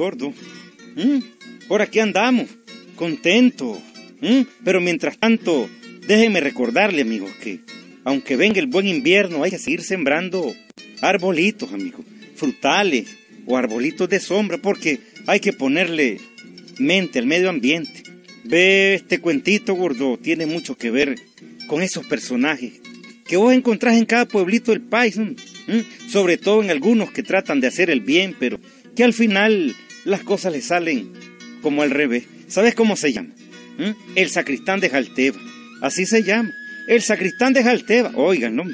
gordo. ¿Mm? Por aquí andamos, contento. ¿Mm? Pero mientras tanto, déjeme recordarle, amigos, que aunque venga el buen invierno, hay que seguir sembrando arbolitos, amigos, frutales o arbolitos de sombra, porque hay que ponerle mente al medio ambiente. Ve este cuentito, gordo, tiene mucho que ver con esos personajes que vos encontrás en cada pueblito del país, sobre todo en algunos que tratan de hacer el bien, pero que al final las cosas les salen como al revés. ¿Sabes cómo se llama? El sacristán de Jalteba. Así se llama. El sacristán de Jalteba. Oigan, ¿no?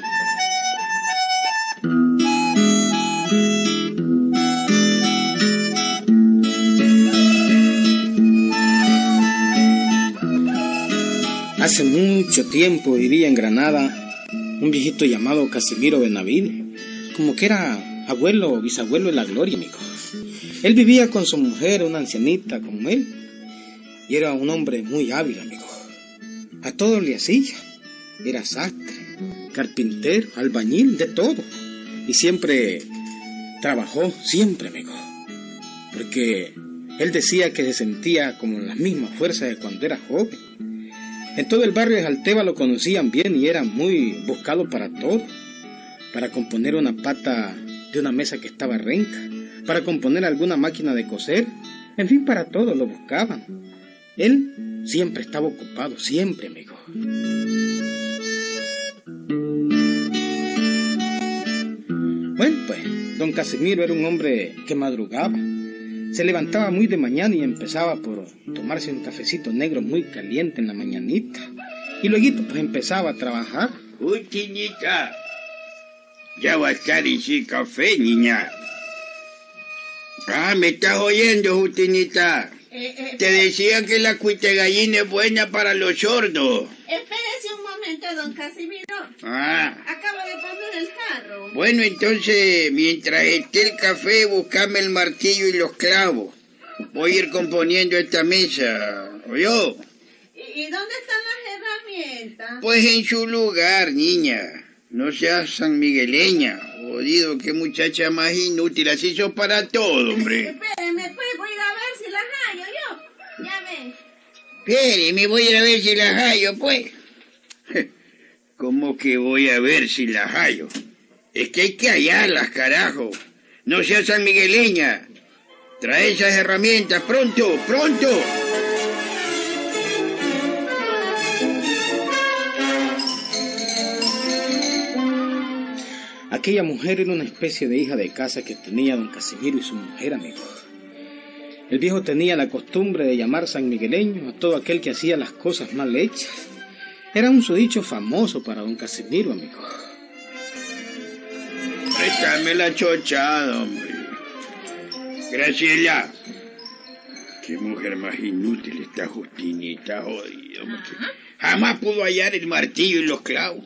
Hace mucho tiempo vivía en Granada un viejito llamado Casimiro Benavide, como que era abuelo o bisabuelo de la gloria, amigo. Él vivía con su mujer, una ancianita como él, y era un hombre muy hábil, amigo. A todo le hacía. Era sastre, carpintero, albañil, de todo. Y siempre trabajó, siempre, amigo. Porque él decía que se sentía como las mismas fuerzas de cuando era joven. En todo el barrio de Jalteba lo conocían bien y era muy buscado para todo. Para componer una pata de una mesa que estaba renca, para componer alguna máquina de coser, en fin, para todo lo buscaban. Él siempre estaba ocupado, siempre, amigo. Bueno, pues, don Casimiro era un hombre que madrugaba. Se levantaba muy de mañana y empezaba por tomarse un cafecito negro muy caliente en la mañanita. Y luego pues empezaba a trabajar. Uy, niñita. Ya va a estar ese café, niña. Ah, me estás oyendo, Justinita. Eh, eh, Te decía que la cuite gallina es buena para los sordos. Espérese un momento, don Casimiro. Ah. Acabo de poner el carro. Bueno, entonces, mientras esté el café, buscame el martillo y los clavos. Voy a ir componiendo esta mesa. ¿Oyó? ¿Y, y dónde están las herramientas? Pues en su lugar, niña. No seas san migueleña. Jodido, qué muchacha más inútil. Así sos para todo, hombre. Espéreme, pues voy a ir a ver si las hallo yo. Ya ven. Espere, me voy a ir a ver si las hallo, pues. ¿Cómo que voy a ver si las hallo? Es que hay que hallarlas, carajo. No seas san migueleña. Trae esas herramientas pronto, pronto. Aquella mujer era una especie de hija de casa que tenía don Casimiro y su mujer, amigo. El viejo tenía la costumbre de llamar san migueleño a todo aquel que hacía las cosas mal hechas. Era un sudicho famoso para don Casimiro, amigo. Préstame la chochada, hombre. Graciela. Qué mujer más inútil esta Justinita, jodido. hombre. Jamás pudo hallar el martillo y los clavos.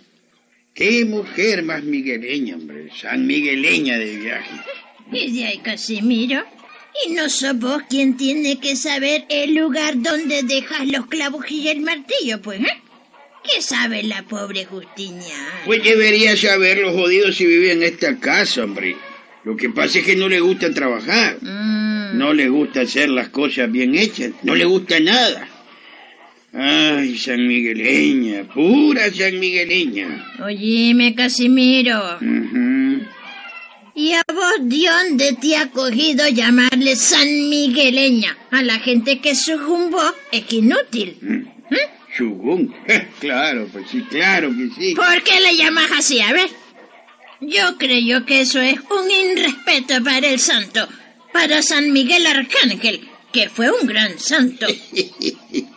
Qué mujer más migueleña, hombre. San migueleña de viaje. ¿Y de ahí, Casimiro? ¿Y no sos vos quien tiene que saber el lugar donde dejas los clavos y el martillo, pues, eh? ¿Qué sabe la pobre Justinia? Pues debería saber los jodidos si vive en esta casa, hombre. Lo que pasa es que no le gusta trabajar. Mm, No le gusta hacer las cosas bien hechas. No le gusta nada. Ay, San Migueleña, pura San Migueleña. Oíme, Casimiro. Ujú. ¿Y a vos de dónde te ha cogido llamarle San Migueleña a la gente que su jumbo es inútil? Chugún. Claro, pues sí, claro que sí. ¿Por qué le llamas así? A ver. Yo creo que eso es un irrespeto para el santo, para San Miguel Arcángel, que fue un gran santo.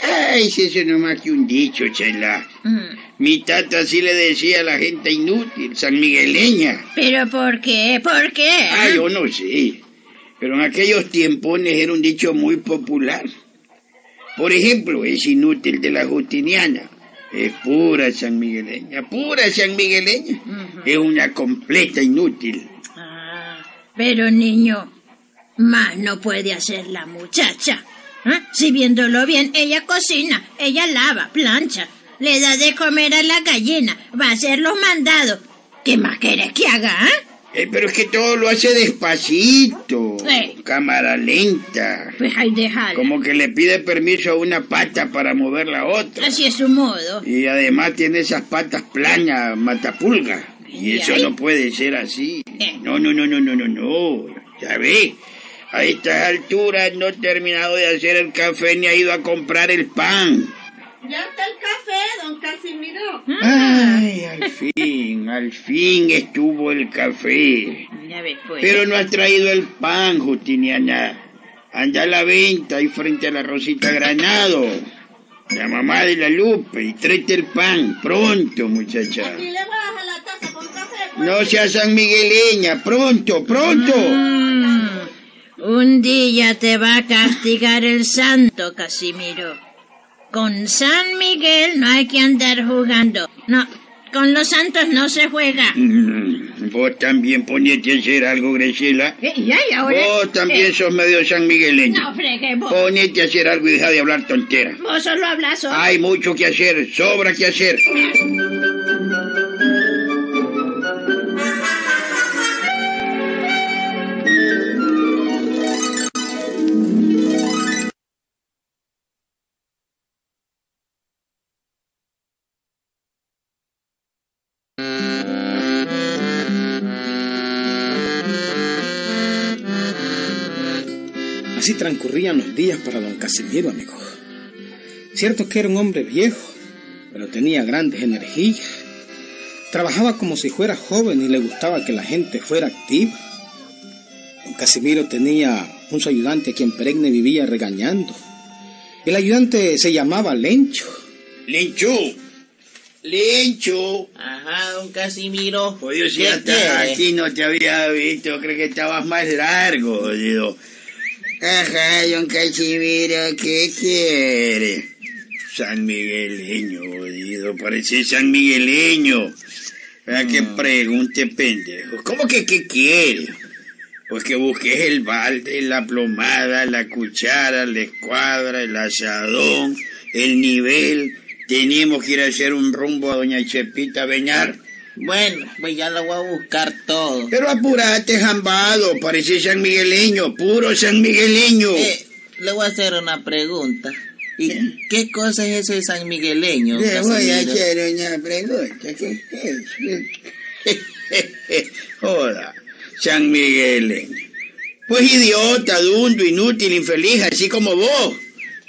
Ay, si eso no es más que un dicho, chela. Mm, Mi tata sí le decía a la gente inútil, San Migueleña. ¿Pero por qué? ¿Por qué? Ah, yo no sé. Pero en aquellos tiempos era un dicho muy popular. Por ejemplo, es inútil de la Justiniana. Es pura San Migueleña, pura San Migueleña. Es una completa inútil. Ah, pero niño, más no puede hacer la muchacha. ¿Eh? Si viéndolo bien, ella cocina, ella lava, plancha, le da de comer a la gallina, va a hacer los mandados. ¿Qué más quieres que haga? eh? Eh, pero es que todo lo hace despacito. Sí. Cámara lenta. Pues ahí déjala. Como que le pide permiso a una pata para mover la otra. Así es su modo. Y además tiene esas patas planas, matapulga. Y ¿Y eso ahí? no puede ser así. Eh. No, no, no, no, no, no, no. Ya ve. A estas alturas no he terminado de hacer el café ni ha ido a comprar el pan. Ya está el café, don Casimiro. Ay, al fin, al fin estuvo el café. Ya ves, pues. Pero no ha traído el pan, Justiniana. Anda a la venta ahí frente a la Rosita Granado. La mamá de la Lupe. Y tráete el pan. Pronto, muchacha. Y le voy a bajar la taza con café. pues. No seas san migueleña. Pronto, pronto. Mm, un día te va a castigar el santo, Casimiro. Con San Miguel no hay que andar jugando. No, con los santos no se juega. Mm, Vos también ponete a hacer algo, Graciela. Eh, ya, y ahora... Vos también Eh, sos medio san migueleño. No, fregue, vos. Ponete a hacer algo y deja de hablar tontera. Vos solo hablas solo. Hay mucho que hacer, sobra que hacer. Así transcurrían los días para don Casimiro, amigo. Cierto que era un hombre viejo, pero tenía grandes energías. Trabajaba como si fuera joven y le gustaba que la gente fuera activa. Don Casimiro tenía un su ayudante a quien Peregne vivía regañando. El ayudante se llamaba Lencho. Lencho. Lencho. Ajá, don Casimiro. Sí ¿Qué hasta aquí no te había visto, creo que estabas más largo, jodido. Ajá, don Casimiro, ¿qué quiere? San Migueleño, jodido, parece San Migueleño. ¿A qué pregunte, pendejo? ¿Cómo que qué quiere? Pues que busques el balde, la plomada, la cuchara, la escuadra, el asadón, el nivel. Tenemos que ir a hacer un rumbo a doña Chepita Beñar. Bueno, pues ya lo voy a buscar todo. Pero apurate, jambado, parece san migueleño, puro san migueleño. Eh, le voy a hacer una pregunta. ¿Y qué cosa es eso de San Migueleño? Le voy a hacer una pregunta, ¿qué es? Joda, san migueleño. Pues idiota, dundo, inútil, infeliz, así como vos.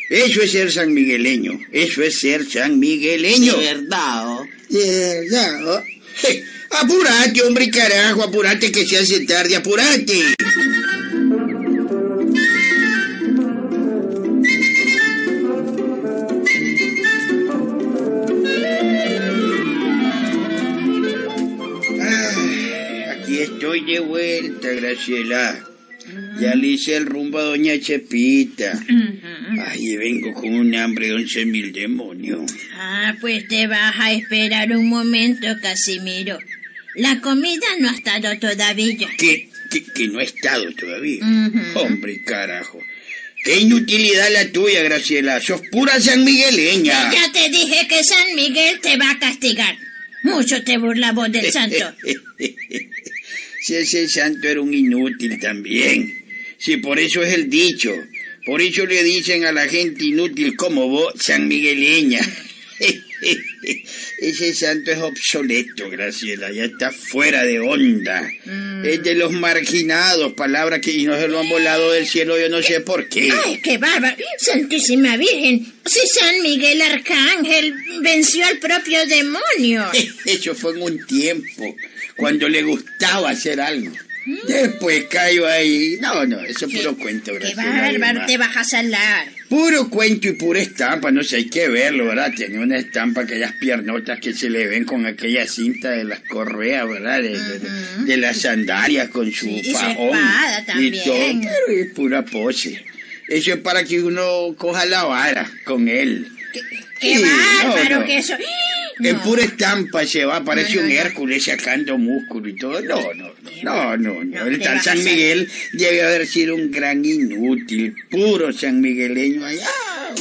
Eso es ser san migueleño, eso es ser san migueleño. De verdad, ¿oh? Eh, ya, oh. Apurate, hombre, carajo, apurate que se hace tarde, apurate. Aquí estoy de vuelta, Graciela. Ya le hice el rumbo a doña Chepita. Ay, vengo con un hambre de once mil demonios. Ah, pues te vas a esperar un momento, Casimiro. La comida no ha estado todavía. Que, que, que no ha estado todavía. Hombre, carajo. Qué inutilidad la tuya, Graciela. Sos pura san migueleña. Ya te dije que San Miguel te va a castigar. Mucho te burla vos del santo. si ese santo era un inútil también. Si por eso es el dicho. Por eso le dicen a la gente inútil como vos, san migueleña. Ese santo es obsoleto, Graciela, ya está fuera de onda. Es de los marginados, palabra que no se lo han volado del cielo, yo no sé por qué. ¡Ay, qué bárbaro! Santísima Virgen, si San Miguel Arcángel venció al propio demonio. Eso fue en un tiempo, cuando le gustaba hacer algo. Después cayó ahí. No, no, eso es puro cuento, ¡Qué bárbaro! Te vas a salar. Puro cuento y pura estampa, no sé, hay que verlo, ¿verdad? Tiene una estampa, aquellas piernotas que se le ven con aquella cinta de las correas, ¿verdad? De, de- de las sandalias con su Sí, y fajón. Y también. todo, pero es pura pose. Eso es para que uno coja la vara con él. ¡Qué Sí, bárbaro no, no. que eso! En No. pura estampa se va, parece No, no, un. Hércules sacando músculo y todo. No, no, no, no, no. El tal San. Miguel debe haber sido un gran inútil, puro san migueleño allá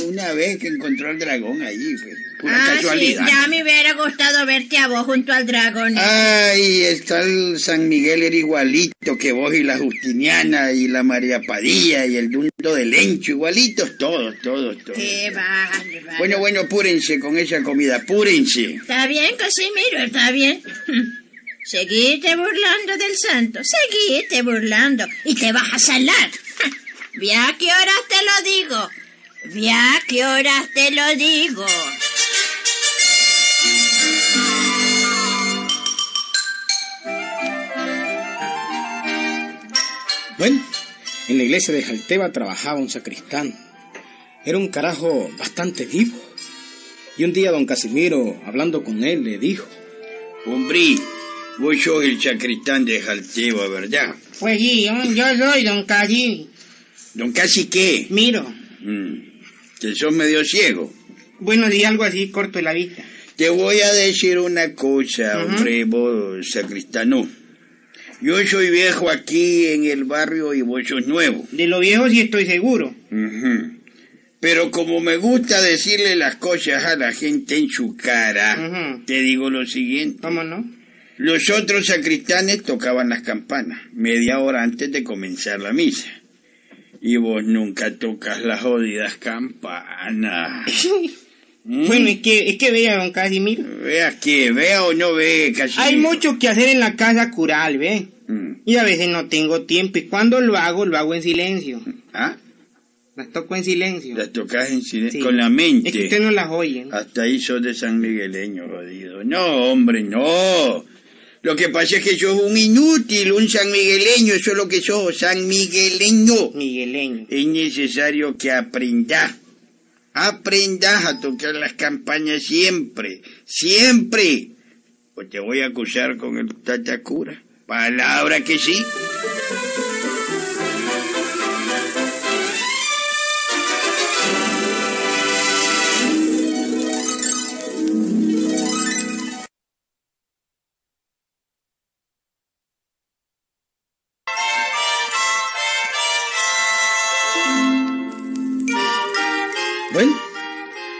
una vez que encontró al dragón allí, fue pura Ah, sí, casualidad. ya me hubiera gustado verte a vos junto al dragón. Ay, está el San Miguel era igualito que vos y la Justiniana y la María Padilla y el Dundo del Lencho, igualitos todos, todos, todos. Qué vale, vale. Bueno, bueno, apúrense con esa comida, apúrense. Está bien, Casimiro, está bien. Seguite burlando del santo, seguite burlando y te vas a salar. Ve a qué horas te lo digo. Ve a qué horas te lo digo. Bueno, en la iglesia de Jalteba trabajaba un sacristán. Era un carajo bastante vivo. Y un día don Casimiro, hablando con él, le dijo, Hombre, vos sos el sacristán de Jalteba, ¿verdad? Pues sí, yo, yo soy don Casi. Don Casi qué? Miro. Mm, que sos medio ciego. Bueno, di algo así corto de la vista. Te voy a decir una cosa, Ujú. hombre, vos sacristano. Yo soy viejo aquí en el barrio y vos sos nuevo. De lo viejo sí estoy seguro. Pero como me gusta decirle las cosas a la gente en su cara, te digo lo siguiente. ¿Cómo no? Los otros sacristanes tocaban las campanas media hora antes de comenzar la misa. Y vos nunca tocas las jodidas campanas. ¿Mm? Bueno, es que, es que vea, don Casimiro. Vea que, vea o no ve, casi. Hay mucho que hacer en la casa cural, ¿ve? Mm. Y a veces no tengo tiempo. Y cuando lo hago, lo hago en silencio. ¿Ah? Las toco en silencio. Las tocas en silencio, Sí. con la Es que mente. usted no las oye. ¿no? Hasta ahí sos de San Migueleño, jodido. No, hombre, no. Lo que pasa es que sos un inútil, un San Migueleño, eso es lo que sos, San Migueleño. Migueleño. Es necesario que aprendas. Aprendas a tocar las campañas siempre, siempre. O te voy a acusar con el tatacura. Palabra que sí.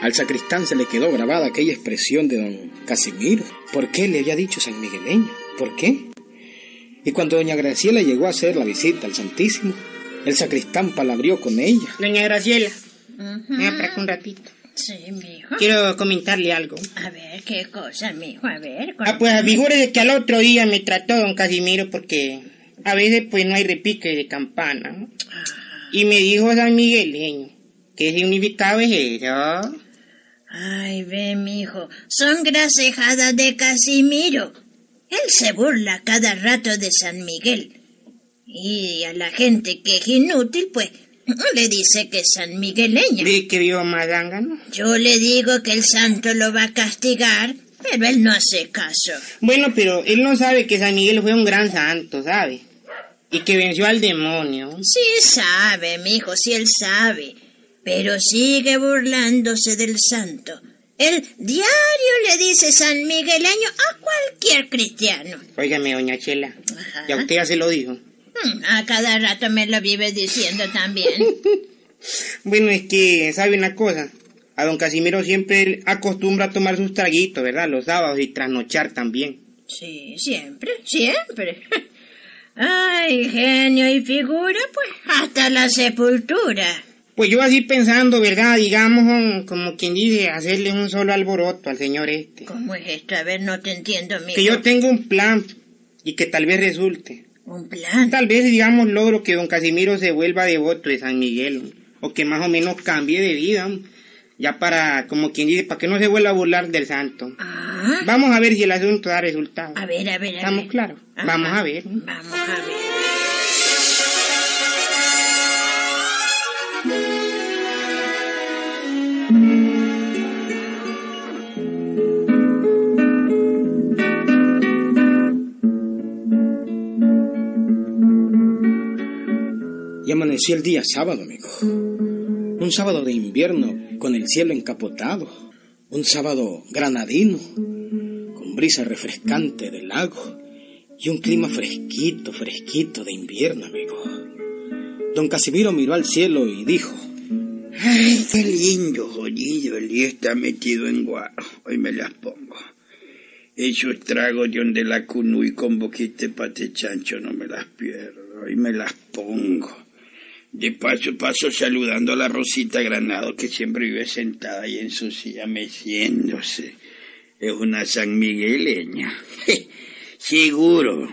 Al sacristán se le quedó grabada aquella expresión de don Casimiro. ¿Por qué le había dicho San Migueleño? ¿Por qué? Y cuando doña Graciela llegó a hacer la visita al Santísimo, el sacristán palabrió con ella. Doña Graciela, venga para acá un ratito. Sí, mijo. Quiero comentarle algo. A ver, qué cosa, mijo, a ver. con- Ah, pues figúrese que al otro día me trató don Casimiro porque a veces pues no hay repique de campana. ¿no? Y me dijo San Migueleño. ¿Qué significado es eso? Ay, ve, mijo, son grasejadas de Casimiro. Él se burla cada rato de San Miguel. Y a la gente que es inútil, pues, le dice que es San Migueleño. Ve que. Yo le digo que el santo lo va a castigar, pero él no hace caso. Bueno, pero él no sabe que San Miguel fue un gran santo, ¿sabe? Y que venció al demonio. Sí sabe, mijo, sí él sabe, pero sigue burlándose del santo. Él diario le dice San Migueleño a cualquier cristiano. Óigame, doña Chela. Ajá. Ya usted ya se lo dijo. Mm, A cada rato me lo vive diciendo también. Bueno, es que, ¿sabe una cosa? A don Casimiro siempre acostumbra a tomar sus traguitos, ¿verdad? Los sábados y trasnochar también. Sí, siempre, siempre. Ay, genio y figura, pues, hasta la sepultura. Pues yo así pensando, ¿verdad? Digamos, mm, como quien dice, hacerle un solo alboroto al señor este. ¿Cómo es esto? A ver, no te entiendo, mijo. Que yo tengo un plan y que tal vez resulte. Un plan. Tal vez, digamos, logro que don Casimiro se vuelva devoto de San Miguel. O que más o menos cambie de vida. Ya para, como quien dice, para que no se vuelva a burlar del santo. Ah, Vamos a ver si el asunto da resultado. a ver, a ver, a ¿Estamos ver. claros? Ajá. Vamos a ver. Vamos a ver. Amaneció el día sábado, amigo. Un sábado de invierno con el cielo encapotado. Un sábado granadino, con brisa refrescante del lago. Y un clima fresquito, fresquito de invierno, amigo. Don Casimiro miró al cielo y dijo, Ay, qué lindo, jodido. El día está metido en guaro. Hoy me las pongo. Esos tragos de donde la y con boquete pate chancho no me las pierdo. Hoy me las pongo. De paso, paso saludando a la Rosita Granado que siempre vive sentada ahí en su silla meciéndose. Es una San Migueleña. seguro,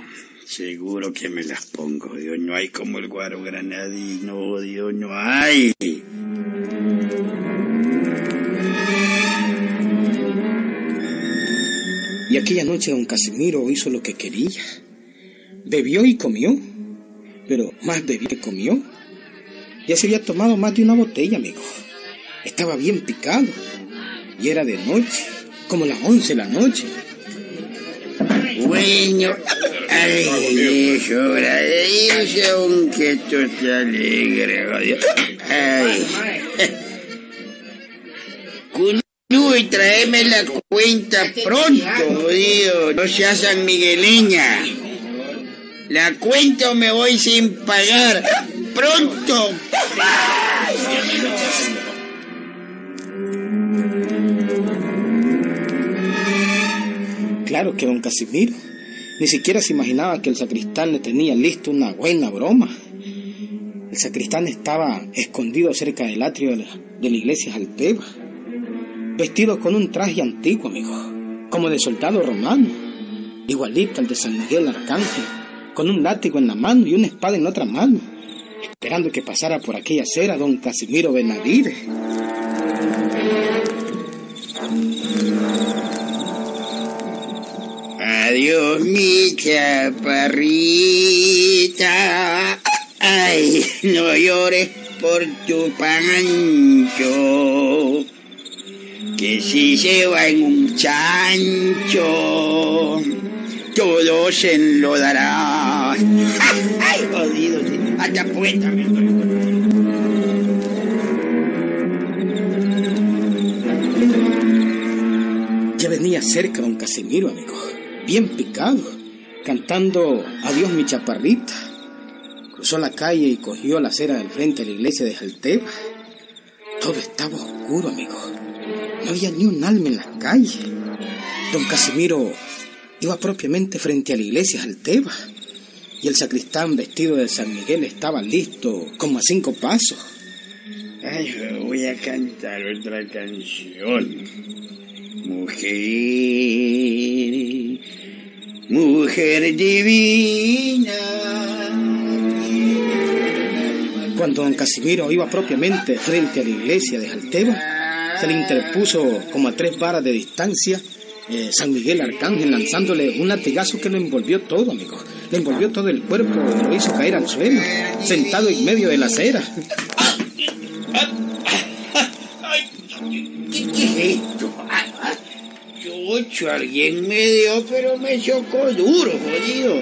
seguro que me las pongo. Dios, no hay como el guaro granadino, Dios, no hay. Y aquella noche don Casimiro hizo lo que quería. Bebió y comió, pero más bebió que comió. Ya se había tomado más de una botella, amigo. Estaba bien picado. Y era de noche, como las once de la noche. Bueno, ay, es hora de irse aunque esto esté alegre. Ay. Cunú, y tráeme la cuenta pronto, jodido. No seas san migueleña. La cuenta o me voy sin pagar. ¡Pronto! Claro que don Casimiro ni siquiera se imaginaba que el sacristán le tenía listo una buena broma. El sacristán estaba escondido cerca del atrio de la, de la iglesia Jalteba, vestido con un traje antiguo, amigo, como de soldado romano, igualito al de San Miguel Arcángel, con un látigo en la mano y una espada en otra mano, esperando que pasara por aquella acera don Casimiro Benavides. Adiós, mi chaparrita. Ay, no llores por tu pancho. Que si se va en un chancho, todo se enlodará. Estoy. Ya venía cerca don Casimiro, amigo, bien picado, cantando Adiós mi chaparrita. Cruzó la calle y cogió la acera del frente de la iglesia de Jalteba. Todo estaba oscuro, amigo. No había ni un alma en la calle. Don Casimiro iba propiamente frente a la iglesia Jalteba. Y el sacristán vestido de San Miguel estaba listo como a cinco pasos. Ay, voy a cantar otra canción. Mujer, mujer divina. Cuando don Casimiro iba propiamente frente a la iglesia de Jalteba, se le interpuso como a tres varas de distancia eh, San Miguel Arcángel lanzándole un latigazo que lo envolvió todo, amigo. Le envolvió todo el cuerpo y lo hizo caer al suelo, sentado en medio de la acera. ¿Qué, es esto? Ah, Chucho, alguien me dio, pero me chocó duro, jodido.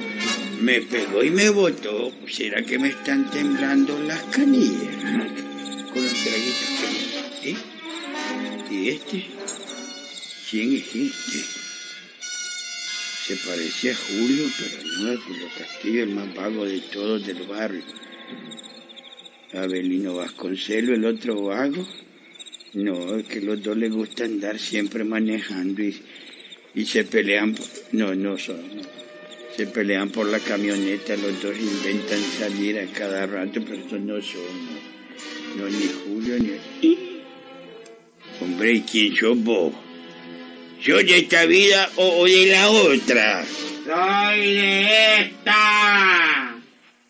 Me pegó y me botó. ¿Será que me están temblando las canillas? Con los traguitos ¿Eh? ¿Y este? ¿Quién es este? Se parece a Julio, pero no es Julio Castillo, el más vago de todos del barrio. Abelino Vasconcelo, el otro vago. No, es que los dos les gusta andar siempre manejando y, y se pelean. por- No, no son. Se pelean por la camioneta, los dos inventan salir a cada rato, pero estos no son. No, No, ni Julio ni. Hombre, ¿y quién sos vos? ¿Sos de esta vida o, o de la otra? Soy de esta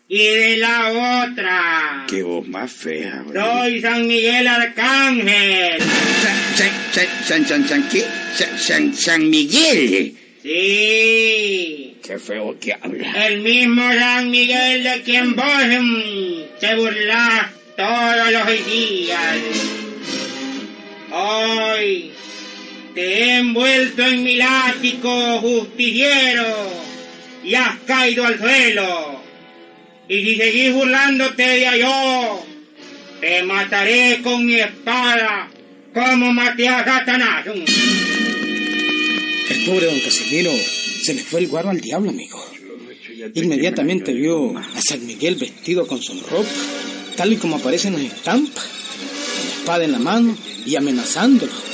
y de la otra. Qué voz más fea. Soy San Miguel Arcángel. San, San, San, San, San, San, ¿qué? San, San, San Miguel. Sí, Qué feo que habla. el mismo San Miguel de quien vos mm, te burlas todos los días. Hoy te he envuelto en mi látigo justiciero y has caído al suelo. Y si seguís burlándote de yo, te mataré con mi espada como maté a Satanás. El pobre don Casimiro se le fue el guaro al diablo, amigo. Inmediatamente vio a San Miguel vestido con su ropa, tal y como aparece en las estampas. La espada en la mano y amenazándolo.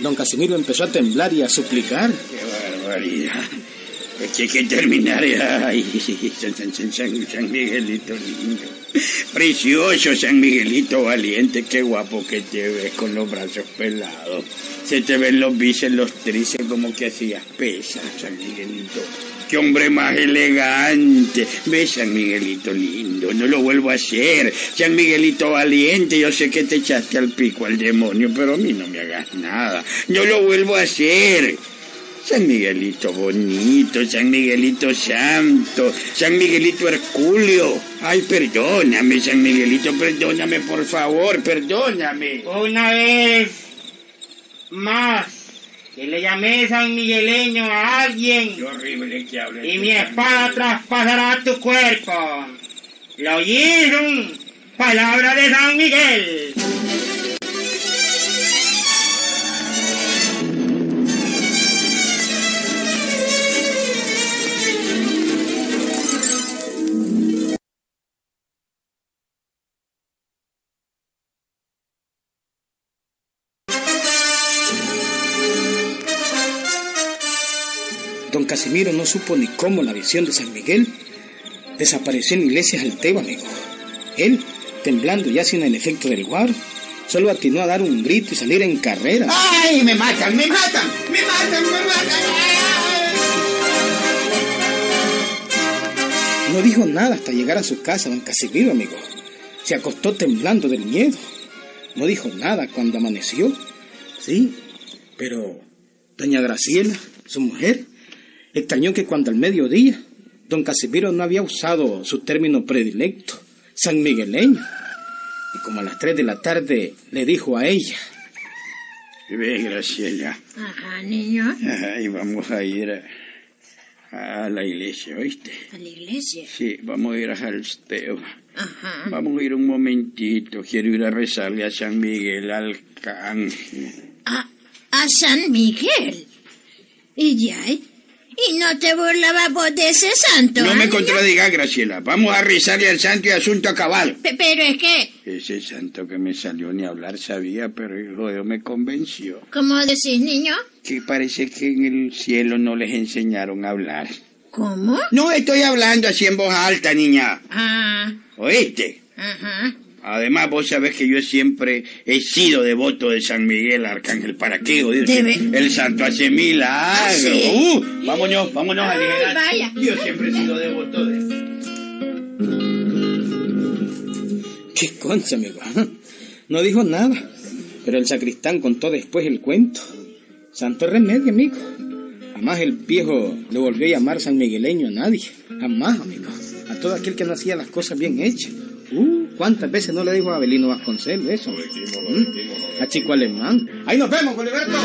Don Casimiro empezó a temblar y a suplicar. ¡Qué barbaridad! Es que hay que terminar. Ay, San Miguelito lindo. Precioso San Miguelito valiente, qué guapo que te ves con los brazos pelados. Se te ven los bíceps, los tríceps como que hacías pesas, San Miguelito. Qué hombre más elegante. Ves, San Miguelito lindo, no lo vuelvo a hacer. San Miguelito valiente, yo sé que te echaste al pico al demonio, pero a mí no me hagas nada. No lo vuelvo a hacer. San Miguelito bonito, San Miguelito santo, San Miguelito Herculio. Ay, perdóname, San Miguelito, perdóname, por favor, perdóname. Una vez más que le llamé San Migueleño a alguien Qué horrible que hables. y mi espada traspasará tu cuerpo. ¿Lo oyeron? Palabra de San Miguel. Don Casimiro no supo ni cómo la visión de San Miguel desapareció en Iglesias Alteo, amigo. Él, temblando ya sin el efecto del guaro, solo atinó a dar un grito y salir en carrera. ¡Ay, me matan, me matan, me matan, me matan! No dijo nada hasta llegar a su casa, don Casimiro, amigo. Se acostó temblando del miedo. No dijo nada cuando amaneció. Sí, pero doña Graciela, su mujer, extrañó que cuando al mediodía don Casimiro no había usado su término predilecto, san migueleño. Y como a las tres de la tarde le dijo a ella, Ve, Graciela. Ajá, niño. Ay, vamos a ir a, a la iglesia, ¿oíste? A la iglesia. Sí, vamos a ir a Jalsteo. Ajá. Vamos a ir un momentito. Quiero ir a rezarle a San Miguel Arcángel. A, a San Miguel. ¿Y ya? ¿Y no te burlabas vos de ese santo? No me contradigas, Graciela. Vamos a rezarle al santo y asunto a cabal. Pe- Pero es que, Ese santo que me salió ni hablar sabía, pero el jodeo me convenció. ¿cómo decís, niño? Que parece que en el cielo no les enseñaron a hablar. ¿Cómo? No estoy hablando así en voz alta, niña. Ah, ¿Oíste? ajá. Además, vos sabés que yo siempre he sido devoto de San Miguel Arcángel. ¿Para qué? Debe- El santo hace milagros. sí? Uh, vámonos, vámonos a Ay, aligerar. vaya. Yo siempre he sido devoto de... ¿qué concha, amigo? Ajá. No dijo nada, pero el sacristán contó después el cuento. Santo remedio, amigo. Jamás el viejo le volvió a llamar san migueleño a nadie. Jamás, amigo. A todo aquel que no hacía las cosas bien hechas. Uh, ¿cuántas veces no le dijo a Abelino Vasconcelos eso? ¿Mm? A Chico Alemán. Ahí nos vemos, Boliberto.